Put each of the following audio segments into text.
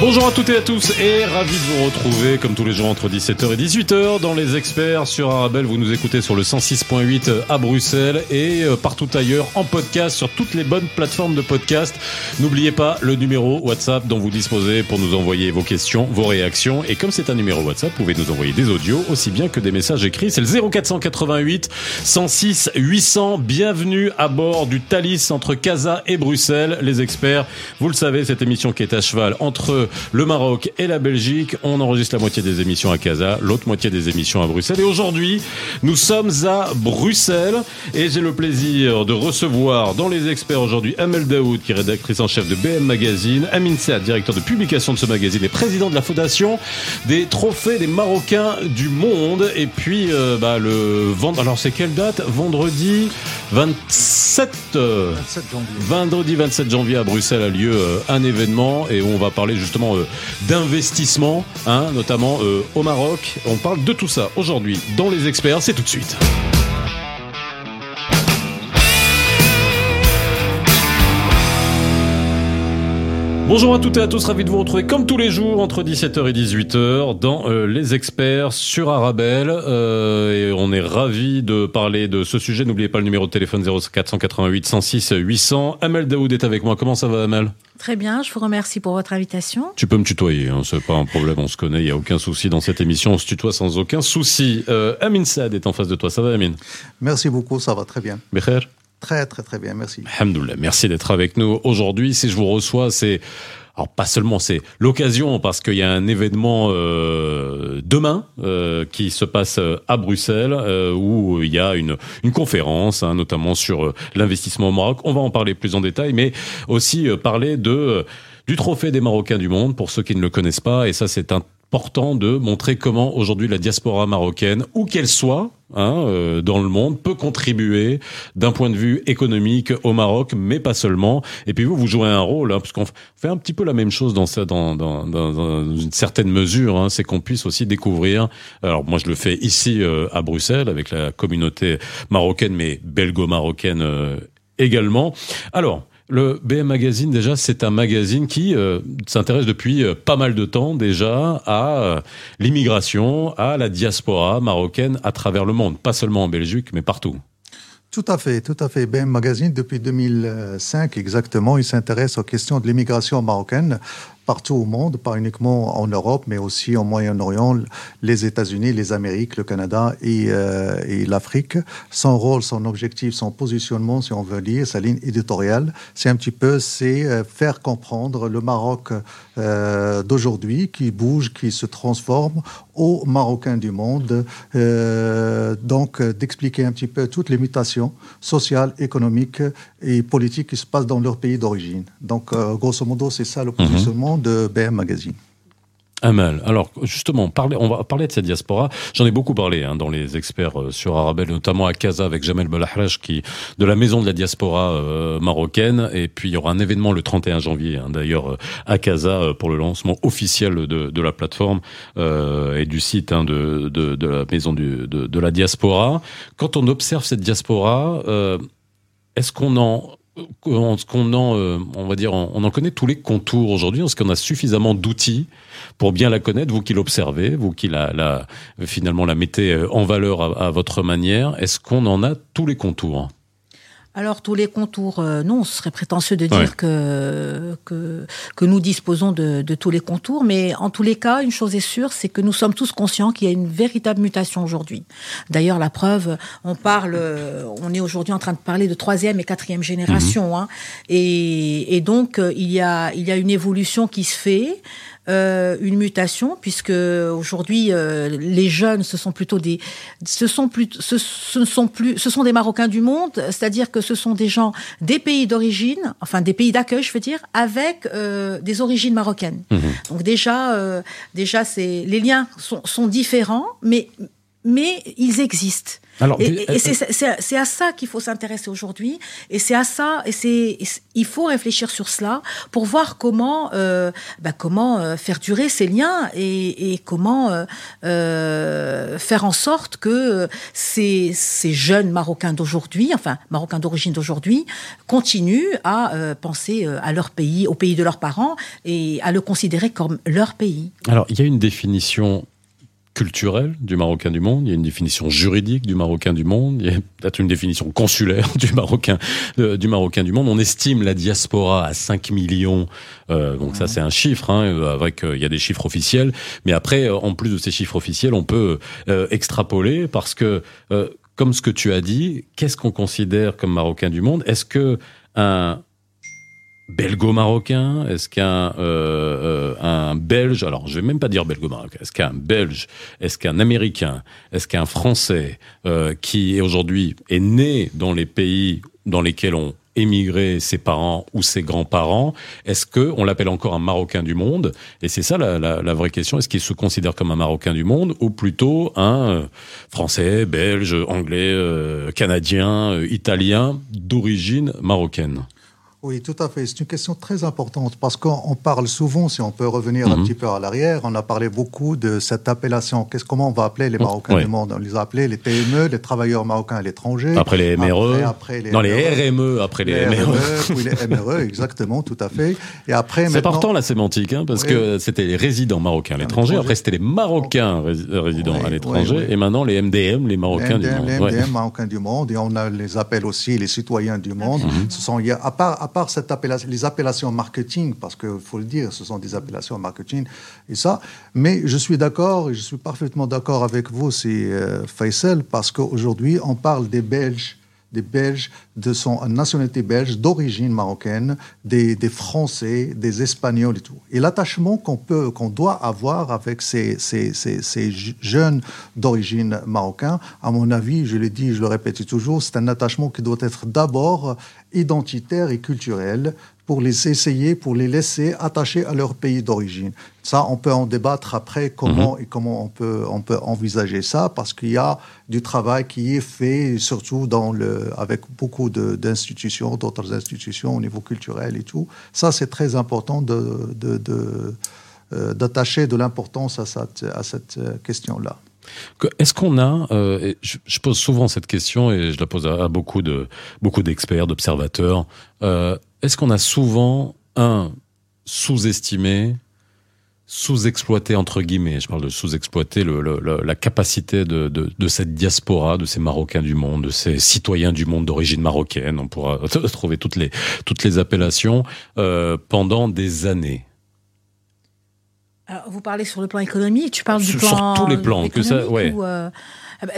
Bonjour à toutes et à tous et ravi de vous retrouver comme tous les jours entre 17h et 18h dans les experts sur Arabelle. Vous nous écoutez sur le 106.8 à Bruxelles et euh, partout ailleurs en podcast sur toutes les bonnes plateformes de podcast. N'oubliez pas le numéro WhatsApp dont vous disposez pour nous envoyer vos questions, vos réactions et comme c'est un numéro WhatsApp, vous pouvez nous envoyer des audios aussi bien que des messages écrits. C'est le 0488 106 800. Bienvenue à bord du Thalys entre Casa et Bruxelles. Les experts, vous le savez, cette émission qui est à cheval entre le Maroc et la Belgique. On enregistre la moitié des émissions à Casa, l'autre moitié des émissions à Bruxelles. Et aujourd'hui, nous sommes à Bruxelles et j'ai le plaisir de recevoir dans les experts aujourd'hui Amel Daoud, qui est rédactrice en chef de BM Magazine, Amin Saad, directeur de publication de ce magazine et président de la fondation des trophées des Marocains du monde. Et puis, euh, bah, le vendredi, alors c'est quelle date? Vendredi 27, 27 janvier. Vendredi 27 janvier à Bruxelles a lieu euh, un événement et on va parler justement euh, d'investissement, hein, notamment euh, au Maroc. On parle de tout ça aujourd'hui dans les experts. C'est tout de suite. Bonjour à toutes et à tous, ravi de vous retrouver comme tous les jours entre 17h et 18h dans euh, Les Experts sur Arabelle. Euh, et on est ravi de parler de ce sujet. N'oubliez pas le numéro de téléphone 0488 106 800. Amel Daoud est avec moi. Comment ça va Amel? Très bien, je vous remercie pour votre invitation. Tu peux me tutoyer, hein, c'est pas un problème, on se connaît, il n'y a aucun souci dans cette émission, on se tutoie sans aucun souci. Euh, Amin Saad est en face de toi, ça va Amin Merci beaucoup, ça va très bien. Becher? Très, très, très bien, merci. Alhamdoulilah, merci d'être avec nous aujourd'hui. Si je vous reçois, c'est alors pas seulement c'est l'occasion parce qu'il y a un événement euh, demain euh, qui se passe à Bruxelles euh, où il y a une une conférence hein, notamment sur euh, l'investissement au Maroc. On va en parler plus en détail, mais aussi euh, parler de euh, du trophée des Marocains du monde pour ceux qui ne le connaissent pas et ça c'est important de montrer comment aujourd'hui la diaspora marocaine, où qu'elle soit, hein, euh, dans le monde, peut contribuer d'un point de vue économique au Maroc, mais pas seulement. Et puis vous, vous jouez un rôle, hein, parce qu'on fait un petit peu la même chose dans, dans, dans, dans, dans une certaine mesure, hein, c'est qu'on puisse aussi découvrir. Alors moi, je le fais ici euh, à Bruxelles avec la communauté marocaine, mais belgo-marocaine euh, également. Alors. Le BM Magazine, déjà, c'est un magazine qui euh, s'intéresse depuis euh, pas mal de temps déjà à euh, l'immigration, à la diaspora marocaine à travers le monde, pas seulement en Belgique, mais partout. Tout à fait, tout à fait. BM Magazine, depuis 2005 exactement, il s'intéresse aux questions de l'immigration marocaine partout au monde, pas uniquement en Europe, mais aussi au Moyen-Orient, les États-Unis, les Amériques, le Canada et, euh, et l'Afrique. Son rôle, son objectif, son positionnement, si on veut dire, sa ligne éditoriale, c'est un petit peu, c'est euh, faire comprendre le Maroc euh, d'aujourd'hui qui bouge, qui se transforme aux Marocains du monde. Euh, donc, d'expliquer un petit peu toutes les mutations sociales, économiques et politiques qui se passent dans leur pays d'origine. Donc, euh, grosso modo, c'est ça le positionnement de BM Magazine. Amal. Alors justement, on va parler de cette diaspora. J'en ai beaucoup parlé hein, dans les experts euh, sur Arabelle, notamment à Casa avec Jamel Belahraj, qui de la maison de la diaspora euh, marocaine. Et puis il y aura un événement le 31 janvier, hein, d'ailleurs euh, à Casa pour le lancement officiel de, la plateforme et du site hein, de, la maison de, la diaspora. Quand on observe cette diaspora, est-ce qu'on en qu'on en, euh, on va dire, on en connaît tous les contours aujourd'hui Est-ce qu'on a suffisamment d'outils pour bien la connaître, vous qui l'observez, vous qui la, la, finalement la mettez euh, en valeur à votre manière. Est-ce qu'on en a tous les contours? Alors tous les contours, euh, non, ce serait prétentieux de dire Ouais. que, que que nous disposons de, de tous les contours, mais en tous les cas, une chose est sûre, c'est que nous sommes tous conscients qu'il y a une véritable mutation aujourd'hui. D'ailleurs, la preuve, on parle, euh, on est aujourd'hui en train de parler de troisième et quatrième génération, hein, et, et donc euh, il y a il y a une évolution qui se fait. Euh, une mutation puisque aujourd'hui euh, les jeunes ce sont plutôt des ce sont plus ce, ce ne sont plus ce sont des Marocains du monde c'est-à-dire que ce sont des gens des pays d'origine enfin des pays d'accueil je veux dire avec euh, des origines marocaines Mhm. donc déjà euh, déjà c'est les liens sont, sont différents mais mais ils existent. Alors, et, euh, c'est à ça qu'il faut s'intéresser aujourd'hui, et c'est à ça, et c'est il faut réfléchir sur cela pour voir comment euh, bah, comment euh, faire durer ces liens et, et comment euh, euh faire en sorte que ces, ces jeunes Marocains d'aujourd'hui, enfin Marocains d'origine d'aujourd'hui, continuent à penser à leur pays, au pays de leurs parents et à le considérer comme leur pays. Alors il y a une définition culturelle du Marocain du monde, il y a une définition juridique du Marocain du monde, il y a peut-être une définition consulaire du Marocain euh, du Marocain du monde. On estime la diaspora à 5 millions, euh, donc ça c'est un chiffre, hein, euh, avec il y a des chiffres officiels, mais après en plus de ces chiffres officiels, on peut extrapoler parce que comme ce que tu as dit, qu'est-ce qu'on considère comme Marocain du monde? Est-ce que un belgo-marocain Est-ce qu'un euh, euh, un belge Alors, je vais même pas dire belgo-marocain. Est-ce qu'un belge Est-ce qu'un américain Est-ce qu'un français euh, qui aujourd'hui est né dans les pays dans lesquels ont émigré ses parents ou ses grands-parents Est-ce que on l'appelle encore un Marocain du monde? Et c'est ça la, la, la, vraie question. Est-ce qu'il se considère comme un Marocain du monde ou plutôt un Français, Belge, Anglais, euh, Canadien, euh, Italien d'origine marocaine? Oui, tout à fait. C'est une question très importante parce qu'on parle souvent, si on peut revenir un mhm. petit peu à l'arrière, on a parlé beaucoup de cette appellation. Qu'est-ce, comment on va appeler les Marocains du monde? On les a appelés les TME, les travailleurs marocains à l'étranger. Après les MRE. Après, les, non, les RME, après les, MRE. RME. oui, les MRE, exactement, tout à fait. Et après, c'est important la sémantique, hein, parce que c'était les résidents marocains à l'étranger. Après, c'était les Marocains résidents à l'étranger. Et maintenant, les MDM, les Marocains du monde. Les MDM, Marocains du monde. Et on a, les appelle aussi les citoyens du monde. Mhm. Ce sont, à part, à part les appellations marketing, parce qu'il faut le dire, ce sont des appellations marketing et ça. Mais je suis d'accord, et je suis parfaitement d'accord avec vous, c'est euh, parce qu'aujourd'hui, on parle des Belges des Belges de son nationalité belge, d'origine marocaine, des, des, Français, des Espagnols et tout. Et l'attachement qu'on peut, qu'on doit avoir avec ces, ces, ces, ces jeunes d'origine marocaine, à mon avis, je l'ai dit, je le répète toujours, c'est un attachement qui doit être d'abord identitaire et culturel pour les essayer, pour les laisser attachés à leur pays d'origine. Ça, on peut en débattre après comment mhm. et comment on peut, on peut envisager ça, parce qu'il y a du travail qui est fait, surtout dans le, avec beaucoup d'institutions, d'autres institutions au niveau culturel et tout. Ça, c'est très important de, de, euh, d'attacher de l'importance à cette, à cette euh, question-là. Est-ce qu'on a, euh, je, pose souvent cette question et je la pose à, beaucoup de beaucoup d'experts, d'observateurs. Est-ce qu'on a souvent, un, sous-estimé, sous-exploité, entre guillemets, je parle de sous-exploiter la capacité de, cette diaspora, de ces Marocains du monde, de ces citoyens du monde d'origine marocaine, on pourra trouver toutes les, toutes les appellations, euh, pendant des années? Vous parlez sur le plan économique, tu parles du plan... Sur tous les plans, que ça... Ouais. Euh,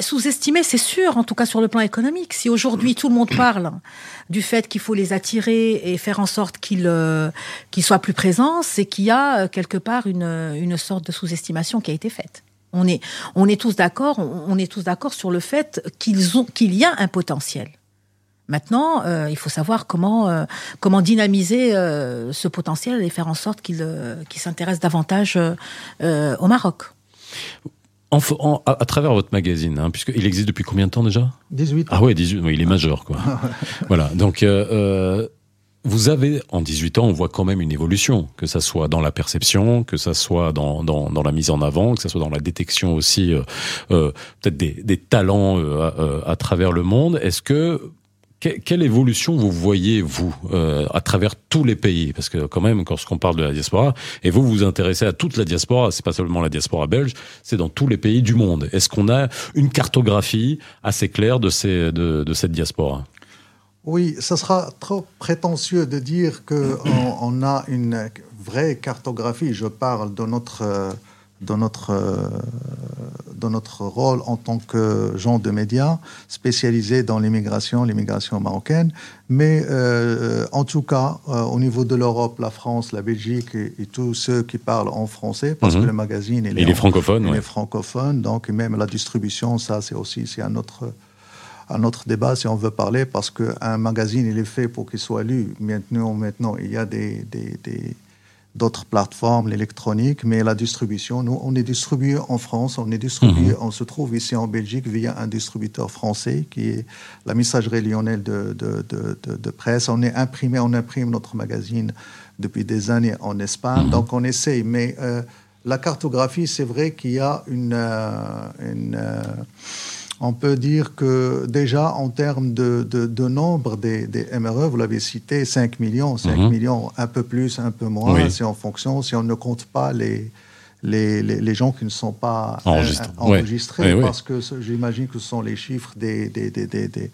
sous-estimé, c'est sûr, en tout cas sur le plan économique. Si aujourd'hui tout le monde parle du fait qu'il faut les attirer et faire en sorte qu'ils euh, soient plus présents, c'est qu'il y a euh, quelque part une, une sorte de sous-estimation qui a été faite. On est, on est tous d'accord, on, est tous d'accord sur le fait qu'ils ont, qu'il y a un potentiel. Maintenant, euh, il faut savoir comment, comment dynamiser ce potentiel et faire en sorte qu'il qu'il s'intéresse davantage au Maroc. En, à, travers votre magazine, hein, puisqu'il existe depuis combien de temps déjà? 18 Ah ouais, 18, il est majeur, quoi. voilà, donc euh, euh, vous avez, en 18 ans, on voit quand même une évolution, que ça soit dans la perception, que ça soit dans, dans, dans la mise en avant, que ça soit dans la détection aussi, euh, euh peut-être des, des, talents euh, à, à, travers le monde. Est-ce que quelle évolution vous voyez, vous, euh, à travers tous les pays? Parce que quand même, lorsqu'on parle de la diaspora, et vous vous intéressez à toute la diaspora, c'est pas seulement la diaspora belge, c'est dans tous les pays du monde. Est-ce qu'on a une cartographie assez claire de, cette diaspora? Oui, ça sera trop prétentieux de dire qu'on on a une vraie cartographie. Je parle de notre... Dans notre, euh, dans notre rôle en tant que gens de médias spécialisés dans l'immigration, l'immigration marocaine. Mais euh, en tout cas, euh, au niveau de l'Europe, la France, la Belgique et, tous ceux qui parlent en français, parce que mhm. le magazine il est, francophone, il est francophone, donc même la distribution, ça c'est aussi c'est un autre un autre débat si on veut parler, parce qu'un magazine, il est fait pour qu'il soit lu. Maintenant, maintenant il y a des, des d'autres plateformes, l'électronique, mais la distribution, nous, on est distribué en France, on est distribué, on se trouve ici en Belgique via un distributeur français qui est la messagerie lyonnaise de, de, de, de presse. On est imprimé, on imprime notre magazine depuis des années en Espagne, donc on essaye, mais la cartographie, c'est vrai qu'il y a une, une on peut dire que déjà en termes de, nombre des, MRE, vous l'avez cité, 5 millions, 5 mhm. millions, un peu plus, un peu moins, c'est en fonction, si on ne compte pas les, les, gens qui ne sont pas enregistrés, parce que j'imagine que ce sont les chiffres des, des,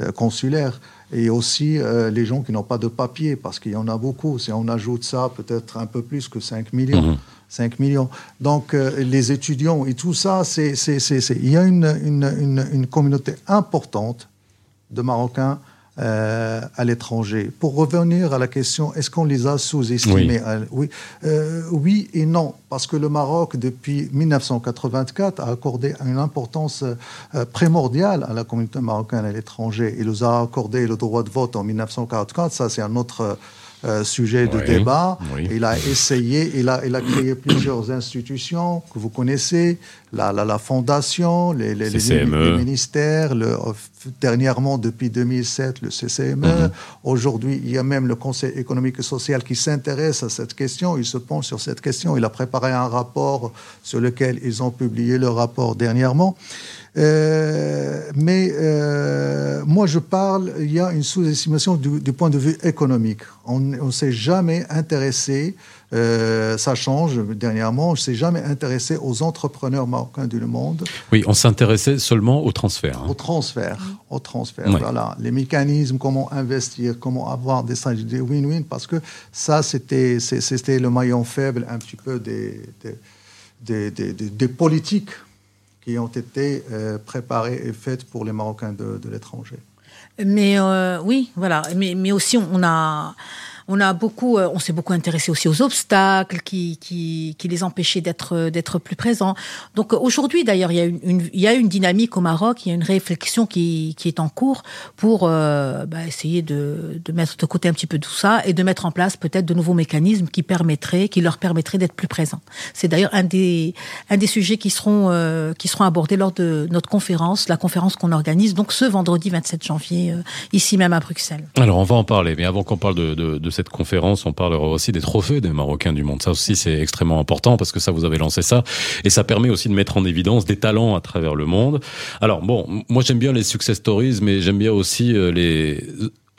euh, consulaires et aussi euh, les gens qui n'ont pas de papier, parce qu'il y en a beaucoup. Si on ajoute ça, peut-être un peu plus que 5 millions. Mhm. 5 millions. Donc, euh, les étudiants et tout ça, c'est, il y a une, une, une, communauté importante de Marocains euh, à l'étranger. Pour revenir à la question, est-ce qu'on les a sous-estimés? Oui, euh, oui. et non, parce que le Maroc, depuis 1984, a accordé une importance primordiale à la communauté marocaine à l'étranger. Il nous a accordé le droit de vote en 1944, ça c'est un autre euh, sujet de débat. Il a essayé, il a, il a créé plusieurs institutions que vous connaissez, la, la, fondation, les, les, les, e. ministères, le, dernièrement depuis 2007 le CCME. Mhm. Aujourd'hui, il y a même le Conseil économique et social qui s'intéresse à cette question, il se penche sur cette question. Il a préparé un rapport sur lequel ils ont publié le rapport dernièrement. Euh, mais euh, moi, je parle, il y a une sous-estimation du, point de vue économique. On ne s'est jamais intéressé, euh, ça change dernièrement, on ne s'est jamais intéressé aux entrepreneurs marocains du monde. Oui, on s'intéressait seulement au transfert. Hein. Au transfert, au transfert, voilà. Les mécanismes, comment investir, comment avoir des stratégies win-win, parce que ça, c'était le maillon faible un petit peu des, des, des, des politiques qui ont été euh, préparées et faites pour les Marocains de, l'étranger. Mais euh, oui, voilà. Mais aussi, on a on a beaucoup, euh, on s'est beaucoup intéressé aussi aux obstacles qui, les empêchaient d'être d'être plus présents. Donc aujourd'hui, d'ailleurs, il y a une, dynamique au Maroc, il y a une réflexion qui, est en cours pour euh, bah, essayer de, mettre de côté un petit peu tout ça et de mettre en place peut-être de nouveaux mécanismes qui leur permettraient d'être plus présents. C'est d'ailleurs un des sujets qui seront euh, abordés lors de notre conférence, la conférence qu'on organise donc ce vendredi 27 janvier ici même à Bruxelles. Alors on va en parler, mais avant qu'on parle de, de cette conférence, on parlera aussi des trophées des Marocains du monde. Ça aussi, c'est extrêmement important parce que ça, vous avez lancé ça. Et ça permet aussi de mettre en évidence des talents à travers le monde. Alors, bon, moi, j'aime bien les success stories, mais j'aime bien aussi euh, les...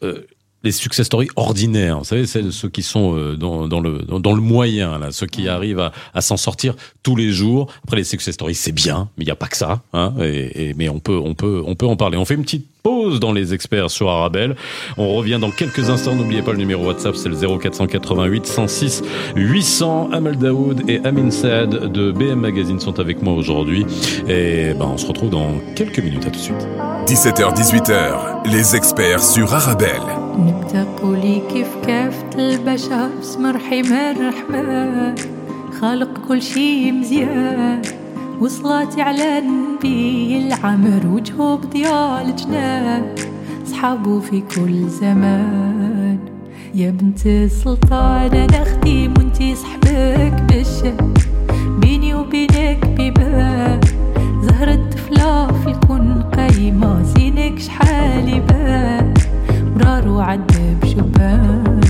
Euh, les success stories ordinaires, vous savez, ceux qui sont euh, dans, le dans, le moyen, ceux qui arrivent à, s'en sortir tous les jours. Après, les success stories, c'est bien, mais il n'y a pas que ça. Hein, et, mais on peut on peut on peut en parler. On fait une petite pause dans les experts sur Arabelle. On revient dans quelques instants. N'oubliez pas le numéro WhatsApp, c'est le 0488 106 800. Amal Daoud et Amin Saad de BM Magazine sont avec moi aujourd'hui. Et ben, on se retrouve dans quelques minutes. À tout de suite. 17h, 18h, les experts sur Arabelle. وصلات على النبي العمر وجهه بضياء الجنان صحابه في كل زمان. يا بنت السلطان أنا خديم وانتي صحبك بالشام بيني وبينك بيبان. زهرة طفلة في الكون قايمة زينك شحال يبان. مرار وعذب شبان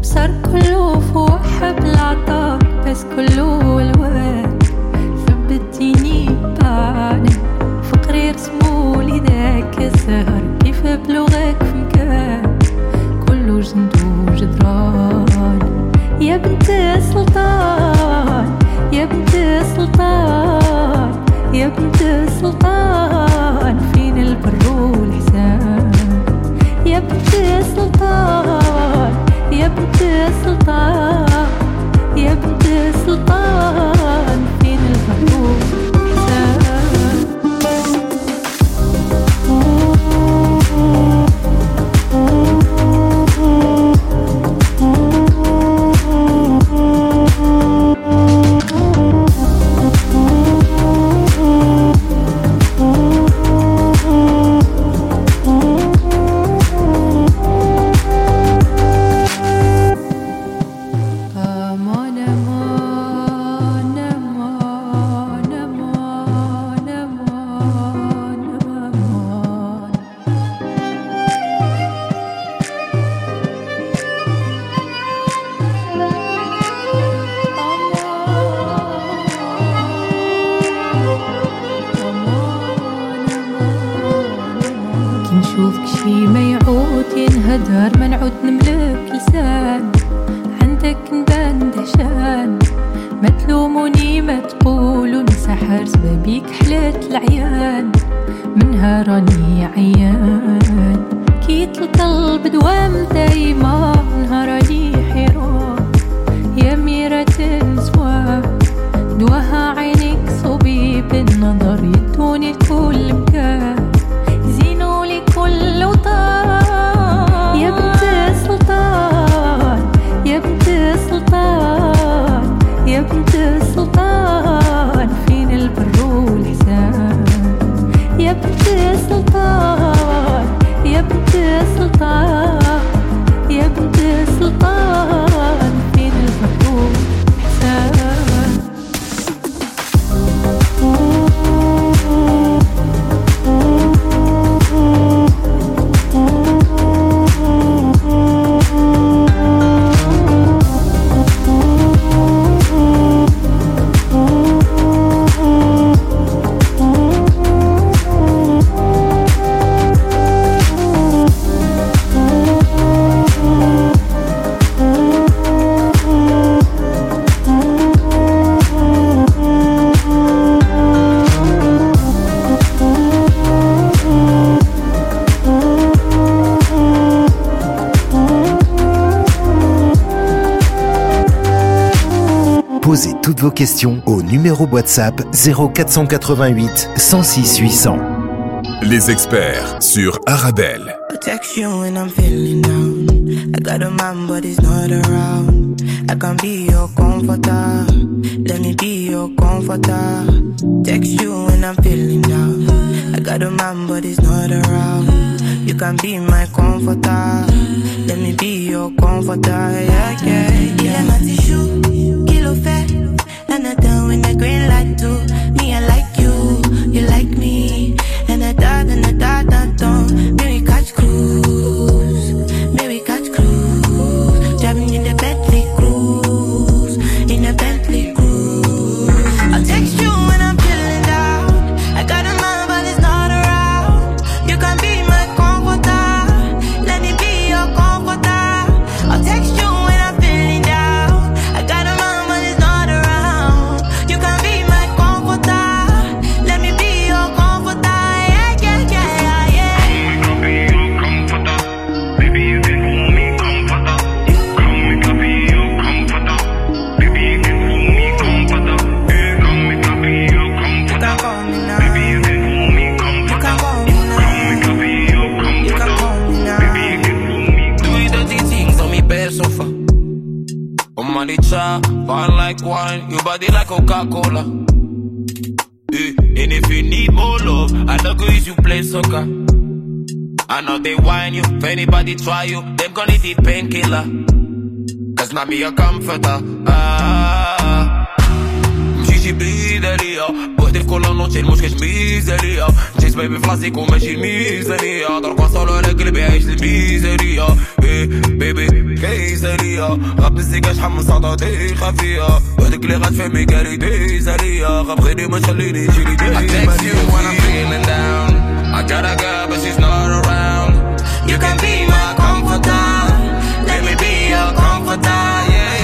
بصر كله فوحب العطاء بس كله الوان. ثبتيني بعاني فقري رسمولي ذاك الزهر كيف بلغك مكان كله جند وجدران. يا بنت السلطان يا بنت السلطان يا بنت السلطان فين البر والحسان يا بنت السلطان يا بنت السلطان يا بنت السلطان. Questions au numéro WhatsApp 0488 106 800. Les experts sur Arabelle. I text you when I'm feeling down. I got a man, but he's not around. I can be your comforter. Let me be your comforter. Text you when I'm feeling down. I got a man, but he's not around. You can be my comforter. Let me be your comforter. Yeah, yeah, yeah. Il est ma tissue, qu'il le fait. And I done with the green light too. Me, I like you, you like me. Coca-Cola. Eh, and if you need more love, I know go use you play soccer. I know they whine you, if anybody try you, them gonna need the painkiller. Cause not me a comforter. Ah. مشيتي بيدالية بوحدي في كل نوتي المشكل ميزانية جيت بيبي فلاسيكو ماشي الميزانية دروك وصلوا على قلبي عايش الميزانية إيه بيبي كيسانية غاب الزيكا شحال من صدى خفية وحدك اللي غتفهمي كاري ديزانية غاب غيري ما تخليني تجيلي ديما I text you when I'm feeling down I got a girl but she's not around You can be my comforter. Let me be your comforter. Yeah,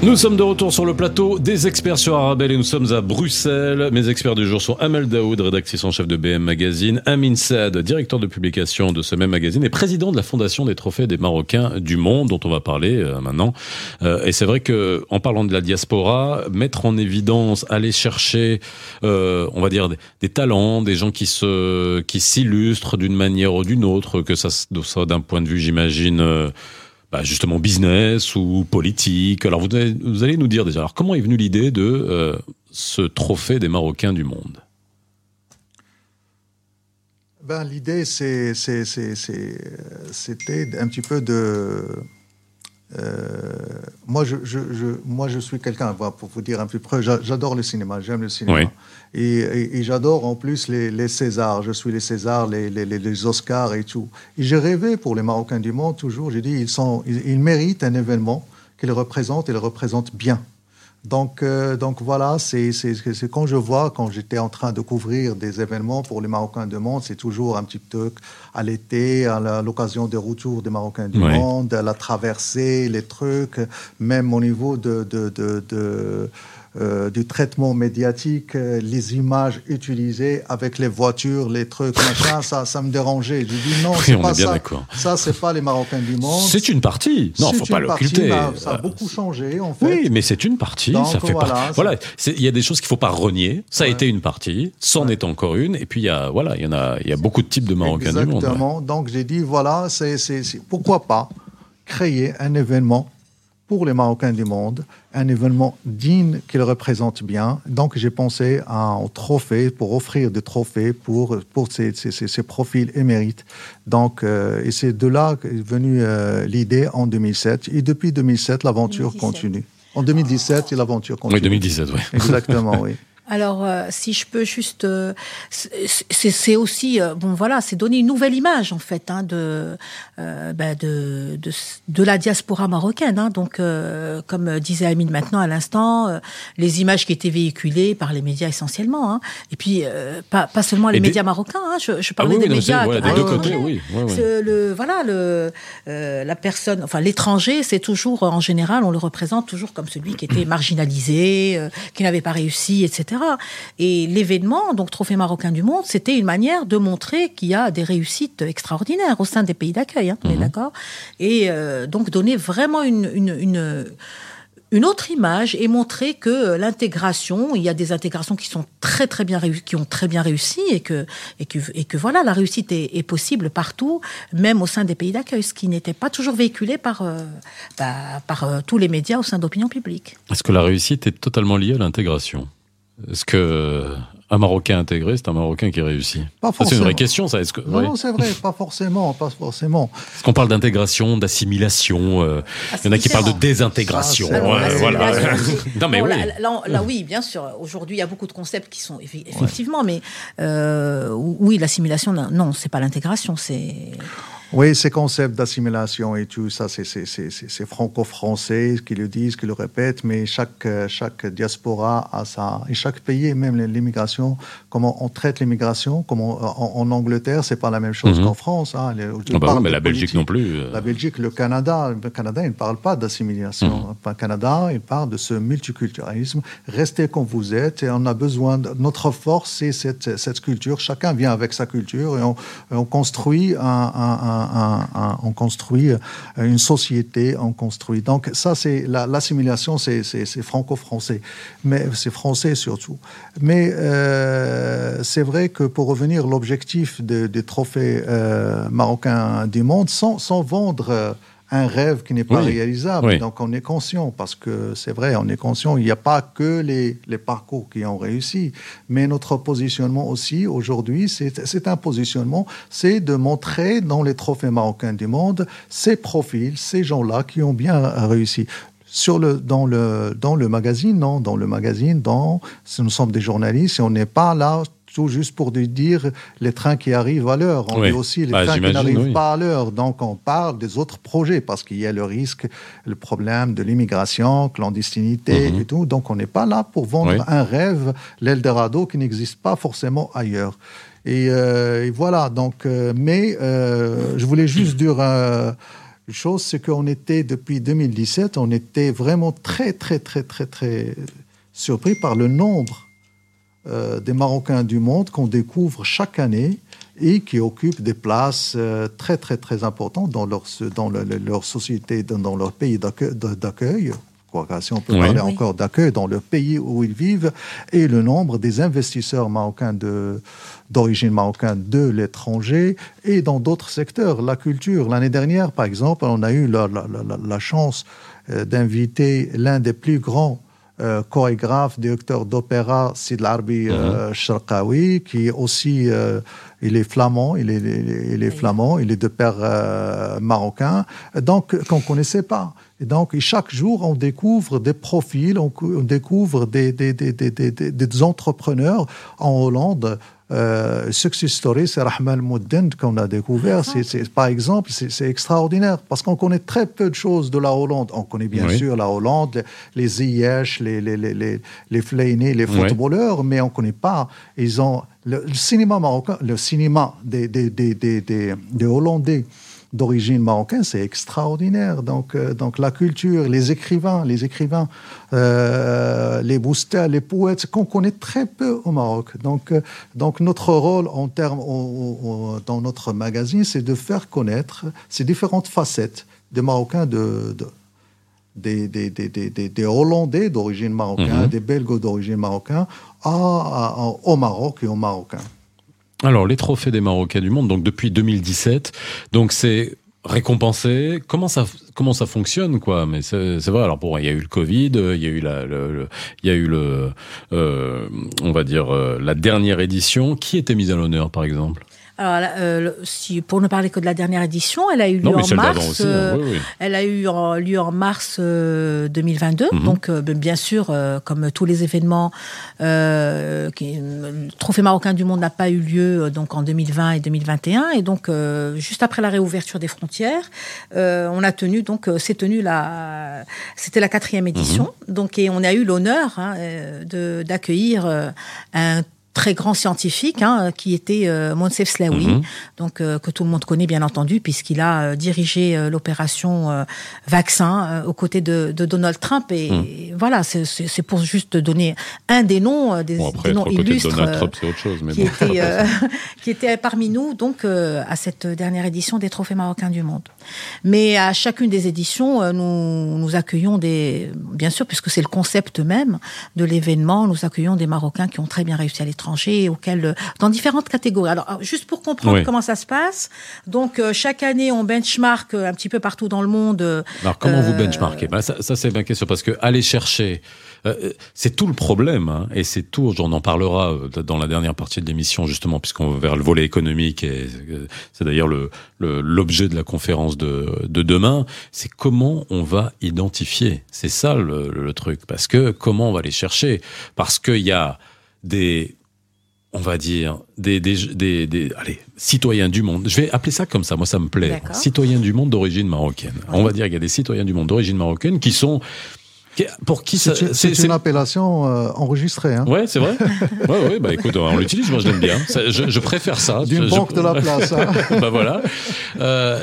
Nous sommes de retour sur le plateau des experts sur Arabelle et nous sommes à Bruxelles. Mes experts du jour sont Amel Daoud, rédactrice en chef de BM Magazine, Amin Saad, directeur de publication de ce même magazine et président de la Fondation des trophées des Marocains du monde, dont on va parler euh, maintenant. Euh, et c'est vrai que en parlant de la diaspora, mettre en évidence, aller chercher, euh, on va dire des, talents, des gens qui se, qui s'illustrent d'une manière ou d'une autre, que ça soit d'un point de vue, j'imagine. Euh, bah, justement business ou politique. Alors vous allez, nous dire déjà, alors comment est venue l'idée de euh, ce trophée des Marocains du monde? Ben, L'idée, c'est- c'était un petit peu de... euh, moi, je, je, je- moi, je suis quelqu'un, pour vous dire un peu près, j'a- j'adore le cinéma, j'aime le cinéma. Oui. Et, et- et j'adore en plus les, les Césars. Je suis les Césars, les, les- les- les Oscars et tout. Et j'ai rêvé pour les Marocains du monde toujours. J'ai dit, ils, sont, ils, ils méritent un événement qu'ils représentent et le représentent bien. Donc, euh, donc voilà, c'est quand je vois, quand j'étais en train de couvrir des événements pour les Marocains du monde, c'est toujours un petit peu à l'été, à l'occasion des retours des Marocains du Oui. monde, à la traversée, les trucs, même au niveau de, de, de, de, euh, du traitement médiatique, euh, les images utilisées avec les voitures, les trucs, machin, ça, ça me dérangeait. J'ai dit non, c'est pas ça. Ça, c'est pas les Marocains du monde. C'est une partie. Non, faut pas l'occulter. bah, ça a Euh, beaucoup changé, en fait. Oui, mais c'est une partie. Donc, ça fait voilà, Voilà, il y a des choses qu'il faut pas renier. Ça a Ouais. été une partie, c'en Ouais. est encore une. Et puis il y a, voilà, il y en a, il y a beaucoup de types de Marocains du monde. ouais. Exactement. Donc j'ai dit, voilà, c'est- pourquoi pas créer un événement pour les Marocains du monde, un événement digne qu'ils représentent bien. Donc j'ai pensé à un trophée, pour offrir des trophées pour, pour ces, ces, ces- ces profils émérites. Donc, euh, et c'est de là qu'est venue euh, l'idée en 2007. Et depuis 2007, l'aventure 2017. continue. En 2017, et l'aventure continue. Oui, 2017, oui. Exactement, oui. Alors, euh, si je peux juste, euh, c'est aussi, euh, bon voilà, c'est donner une nouvelle image en fait hein, de, euh, ben, de, de de la diaspora marocaine. Hein. Donc, euh, comme disait Amine maintenant à l'instant, euh, les images qui étaient véhiculées par les médias essentiellement, hein. et puis euh, pas pas seulement les Et des- médias marocains. Hein. Je, je Ah parlais oui, des non, médias voilà, des deux l'étranger. côtés, oui. Le, voilà, le, euh, la personne, enfin l'étranger, c'est toujours, en général, on le représente toujours comme celui qui était marginalisé, euh, qui n'avait pas réussi, etc. Et l'événement, donc Trophée marocain du monde, c'était une manière de montrer qu'il y a des réussites extraordinaires au sein des pays d'accueil, hein, on est d'accord? Et euh, donc donner vraiment une, une, une une autre image et montrer que euh, l'intégration, il y a des intégrations qui sont très très bien qui ont très bien réussi et que et que et que voilà la réussite est, est possible partout, même au sein des pays d'accueil, ce qui n'était pas toujours véhiculé par euh, bah, par euh, tous les médias au sein d'opinion publique. Est-ce que la réussite est totalement liée à l'intégration? Est-ce que un Marocain intégré, c'est un Marocain qui réussit Pas C'est une vraie question, ça. Est-ce que- Non, ouais. non, c'est vrai, pas forcément, pas forcément. Est-ce qu'on parle d'intégration, d'assimilation euh, Il y en a qui parlent de désintégration. Alors, voilà. non mais Bon, oui. là, là, là, oui, bien sûr. Aujourd'hui, il y a beaucoup de concepts qui sont effectivement, mais euh, oui, l'assimilation, non, non, c'est pas l'intégration, c'est Oui, ces concepts d'assimilation et tout ça, c'est- franco-français qui le disent, qui le répètent, mais chaque, euh, chaque diaspora a ça. Et chaque pays, même l'immigration, comment on traite l'immigration, comment en, en Angleterre, c'est pas la même chose Mhm. qu'en France. Hein. Les- Ah bah oui, mais la Belgique non plus. euh, La Belgique, le Canada, le Canada, il ne parle pas d'assimilation. Mhm. Enfin, Canada, il parle de ce multiculturalisme. Restez comme vous êtes et on a besoin de notre force, c'est cette, cette culture. Chacun vient avec sa culture et on, on construit un, un- un- on construit une société, on construit. Donc ça, c'est la- l'assimilation, c'est franco-français, mais c'est français surtout. Mais euh, c'est vrai que pour revenir l'objectif de- des trophées euh, marocains du monde, sans, vendre euh, un rêve qui n'est pas Oui. réalisable. Oui. Donc on est conscient, parce que c'est vrai, on est conscient, il n'y a pas que les, les parcours qui ont réussi, mais notre positionnement aussi aujourd'hui, c'est c'est un positionnement, c'est de montrer dans les trophées marocains du monde ces profils, ces gens-là qui ont bien réussi. Sur le, dans, le, dans le magazine, non, dans le magazine, dans, nous sommes des journalistes et on n'est pas là tout juste pour dire les trains qui arrivent à l'heure. On Oui. dit aussi les Bah, trains qui n'arrivent oui. pas à l'heure. Donc on parle des autres projets parce qu'il y a le risque, le problème de l'immigration, clandestinité Mhm. et tout. Donc on n'est pas là pour vendre Oui. un rêve, l'Eldorado qui n'existe pas forcément ailleurs. Et, euh, et voilà. Donc, euh, mais euh, je voulais juste dire chose, c'est qu'on était, depuis 2017, on était vraiment très, très, très, très, très surpris par le nombre euh, des Marocains du monde qu'on découvre chaque année et qui occupent des places euh, très, très, très importantes dans leur, dans le- le- leur société, dans, leur pays d'accueil- si on peut Oui. parler encore d'accueil dans le pays où ils vivent, et le nombre des investisseurs marocains de- d'origine marocaine de l'étranger et dans d'autres secteurs, la culture. L'année dernière, par exemple, on a eu la, la- la- la- la chance euh, d'inviter l'un des plus grands euh, chorégraphe, directeur d'opéra, Sid Larbi euh, Sharqawi, qui est aussi, euh, il est flamand, il est, il est- il est flamand, il est de père euh, marocain, donc qu'on connaissait pas. Et donc, et chaque jour, on découvre des profils, on, cou- on découvre des, des, des, des, des, des- des entrepreneurs en Hollande. Euh, success story, c'est Rahman Moudden qu'on a découvert. C'est, c'est- par exemple, c'est, c'est extraordinaire parce qu'on connaît très peu de choses de la Hollande. On connaît bien Oui. sûr la Hollande, les Ziyech, les, les, les, les, les les Oui. footballeurs, mais on ne connaît pas. Ils ont le, le cinéma marocain, le cinéma des, des, des, des, des, des Hollandais d'origine marocaine, c'est extraordinaire. Donc, euh, donc la culture, les écrivains, les écrivains, euh, les boosters, les poètes, qu'on connaît très peu au Maroc. Donc, euh, donc notre rôle en termes, dans notre magazine, c'est de faire connaître ces différentes facettes des Marocains de, de- des, des, des, des, Hollandais d'origine marocaine, des Belges d'origine marocaine, à- à- au Maroc et aux Marocains. Alors, les trophées des Marocains du monde, donc depuis 2017, donc c'est récompensé. Comment ça, comment ça fonctionne, quoi? Mais c'est vrai. Alors bon, il y a eu le Covid, euh, il y a eu la, le, le- il y a eu le, euh, on va dire euh, la dernière édition. Qui était mise à l'honneur, par exemple? Alors, là, euh, si, pour ne parler que de la dernière édition, elle a eu lieu Non, en mars. aussi. euh, oui, oui. Elle a eu en- lieu en mars euh, 2022. Mhm. Donc, euh, ben, bien sûr, euh, comme tous les événements, euh, qui- le Trophée marocain du monde n'a pas eu lieu donc en 2020 et 2021. Et donc, euh, juste après la réouverture des frontières, euh, on a tenu donc euh, c'est tenu la c'était la quatrième édition. Donc, et on a eu l'honneur hein, de d'accueillir un très grand scientifique hein, qui était euh, Monsef Slaoui, Mhm. donc euh, que tout le monde connaît bien entendu puisqu'il a euh, dirigé euh, l'opération euh, vaccin euh, aux côtés de, de Donald Trump et, voilà c'est- c'est c'est pour juste donner un des noms des, Bon, après, des noms de illustres Donald euh, Trump, autre chose. Mais qui bon. était euh, qui était parmi nous donc euh, à cette dernière édition des Trophées marocains du monde. Mais à chacune des éditions, euh, nous nous accueillons des bien sûr puisque c'est le concept même de l'événement, nous accueillons des Marocains qui ont très bien réussi à l'étranger et auxquels euh, dans différentes catégories. Alors alors, juste pour comprendre Oui. comment ça se passe, donc euh, chaque année on benchmark euh, un petit peu partout dans le monde. euh, Alors comment vous euh, benchmarkez? Ben, Ça, ça, c'est ma question parce que aller chercher, euh, c'est tout le problème hein, et c'est tout. On en parlera euh, dans la dernière partie de l'émission justement puisqu'on va vers le volet économique et euh, c'est d'ailleurs le le- l'objet de la conférence de, de demain. C'est comment on va identifier. C'est ça le, le truc parce que comment on va les chercher? Parce qu'il y a des on va dire, des, des, des, des- allez, citoyens du monde. Je vais appeler ça comme ça, moi ça me plaît. Citoyens du monde d'origine marocaine. On va dire qu'il y a des citoyens du monde d'origine marocaine qui sont... qui- Pour qui ça... C'est une- c'est- c'est c'est- une appellation euh, enregistrée. Hein. Ouais, c'est vrai. Ouais, ouais, bah écoute, on l'utilise, moi je l'aime bien. Ça, je, je préfère ça. D'une Je- je- banque de la place. hein. bah voilà. Euh,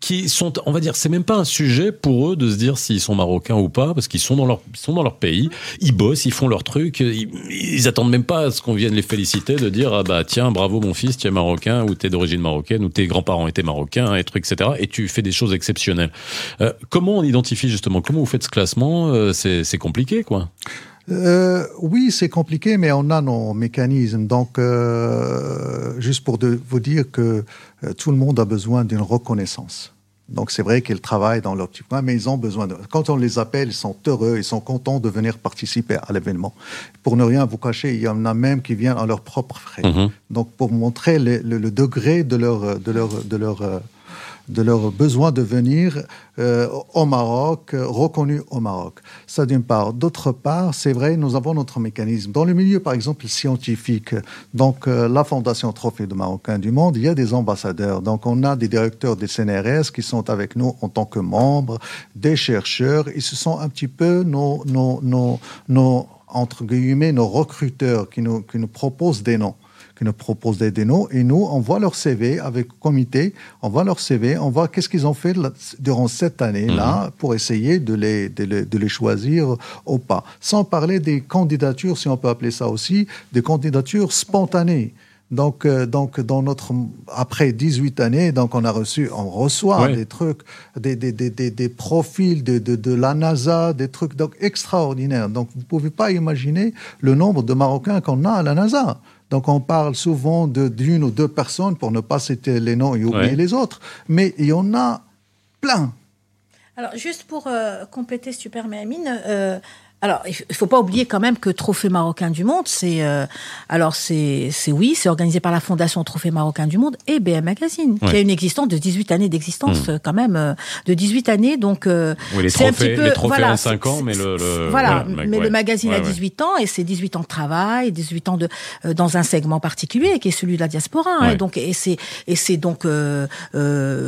qui sont, on va dire, c'est même pas un sujet pour eux de se dire s'ils sont marocains ou pas, parce qu'ils sont dans leur, ils sont dans leur pays, ils bossent, ils font leur truc, ils, ils attendent même pas à ce qu'on vienne les féliciter, de dire ah bah tiens bravo mon fils, tu es marocain ou t'es d'origine marocaine ou tes grands-parents étaient marocains et trucs etc. Et tu fais des choses exceptionnelles. Euh, comment on identifie justement Comment vous faites ce classement? Euh, C'est c'est compliqué quoi. Euh, oui, c'est compliqué, mais on a nos mécanismes. Donc, euh, juste pour de- vous dire que euh, tout le monde a besoin d'une reconnaissance. Donc, c'est vrai qu'ils travaillent dans leur petit coin, mais ils ont besoin de. Quand on les appelle, ils sont heureux, ils sont contents de venir participer à l'événement. Pour ne rien vous cacher, il y en a même qui viennent à leurs propres frais. Mhm. Donc, pour montrer le, le- le degré de leur, de leur, de leur, euh, de leur besoin de venir euh, au Maroc, euh, reconnu au Maroc. Ça d'une part. D'autre part, c'est vrai, nous avons notre mécanisme. Dans le milieu, par exemple, scientifique, donc euh, la Fondation Trophée de Marocains du Monde, il y a des ambassadeurs. Donc on a des directeurs des CNRS qui sont avec nous en tant que membres, des chercheurs. Ils sont un petit peu nos, nos, nos, nos entre guillemets, nos recruteurs qui nous, qui nous proposent des noms qui nous proposent des dénos. Et nous, on voit leur CV avec le comité, on voit leur CV, on voit qu'est-ce qu'ils ont fait là- durant cette année-là pour essayer de les, de, les, de les choisir ou pas. Sans parler des candidatures, si on peut appeler ça aussi, des candidatures spontanées. Donc, euh, donc dans notre après 18 années, donc on a reçu, on reçoit des trucs, des, des, des, des, des profils de, de, de la NASA, des trucs donc extraordinaires. Donc vous pouvez pas imaginer le nombre de Marocains qu'on a à la NASA. Donc on parle souvent de d'une ou deux personnes pour ne pas citer les noms et oublier Ouais. les autres, mais il y en a plein. Alors, juste pour euh, compléter, si tu permets, Amine, euh, alors, il ne faut pas oublier quand même que Trophée marocain du monde, c'est. euh, alors, c'est c'est- oui, c'est organisé par la Fondation Trophée marocain du monde et BM Magazine, qui a une existence de 18 années d'existence, Mm. euh, quand même, euh, de 18 années. Donc, euh, Oui, les c'est un petit peu- les trophées voilà, ont 5 c'est- ans, mais le, le- voilà, ouais, mais ouais. le magazine a ouais. 18 ans et c'est 18 ans de travail, 18 ans de dans un segment particulier qui est celui de la diaspora. hein. Et donc et c'est et c'est donc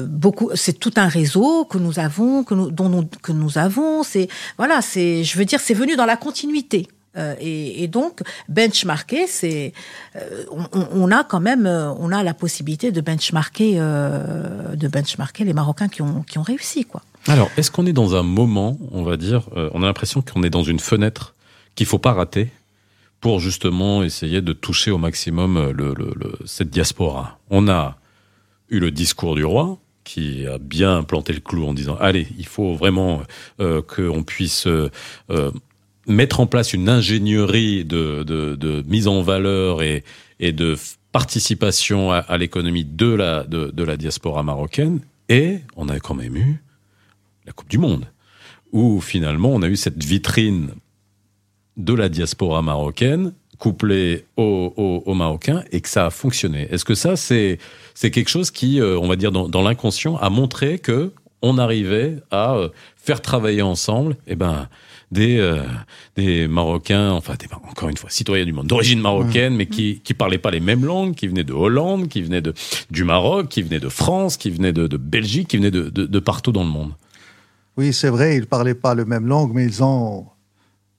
beaucoup, c'est tout un réseau que nous avons, que nous dont nous que nous avons. C'est voilà, c'est je veux dire, c'est venu dans la continuité. Euh, et, donc benchmarker, c'est euh, on, a quand même euh, on a la possibilité de benchmarker de benchmarker les Marocains qui ont qui ont réussi quoi. Alors, est-ce qu'on est dans un moment, on va dire, on a l'impression qu'on est dans une fenêtre qu'il faut pas rater pour justement essayer de toucher au maximum cette diaspora? On a eu le discours du roi qui a bien planté le clou en disant allez, il faut vraiment euh, qu'on puisse mettre en place une ingénierie de, mise en valeur et, et de participation à, l'économie de la, diaspora marocaine. Et on a quand même eu la Coupe du Monde, où finalement on a eu cette vitrine de la diaspora marocaine couplée aux, Marocains et que ça a fonctionné. Est-ce que ça, c'est c'est quelque chose qui, euh, on va dire, dans, l'inconscient, a montré que on arrivait à euh, faire travailler ensemble? Eh ben, des, euh, des Marocains, enfin, des, encore une fois, citoyens du monde, d'origine marocaine, mais qui qui parlaient pas les mêmes langues, qui venaient de Hollande, qui venaient de, du Maroc, qui venaient de France, qui venaient de, de Belgique, qui venaient de, de, de partout dans le monde. Oui, c'est vrai, ils ne parlaient pas la même langue, mais ils ont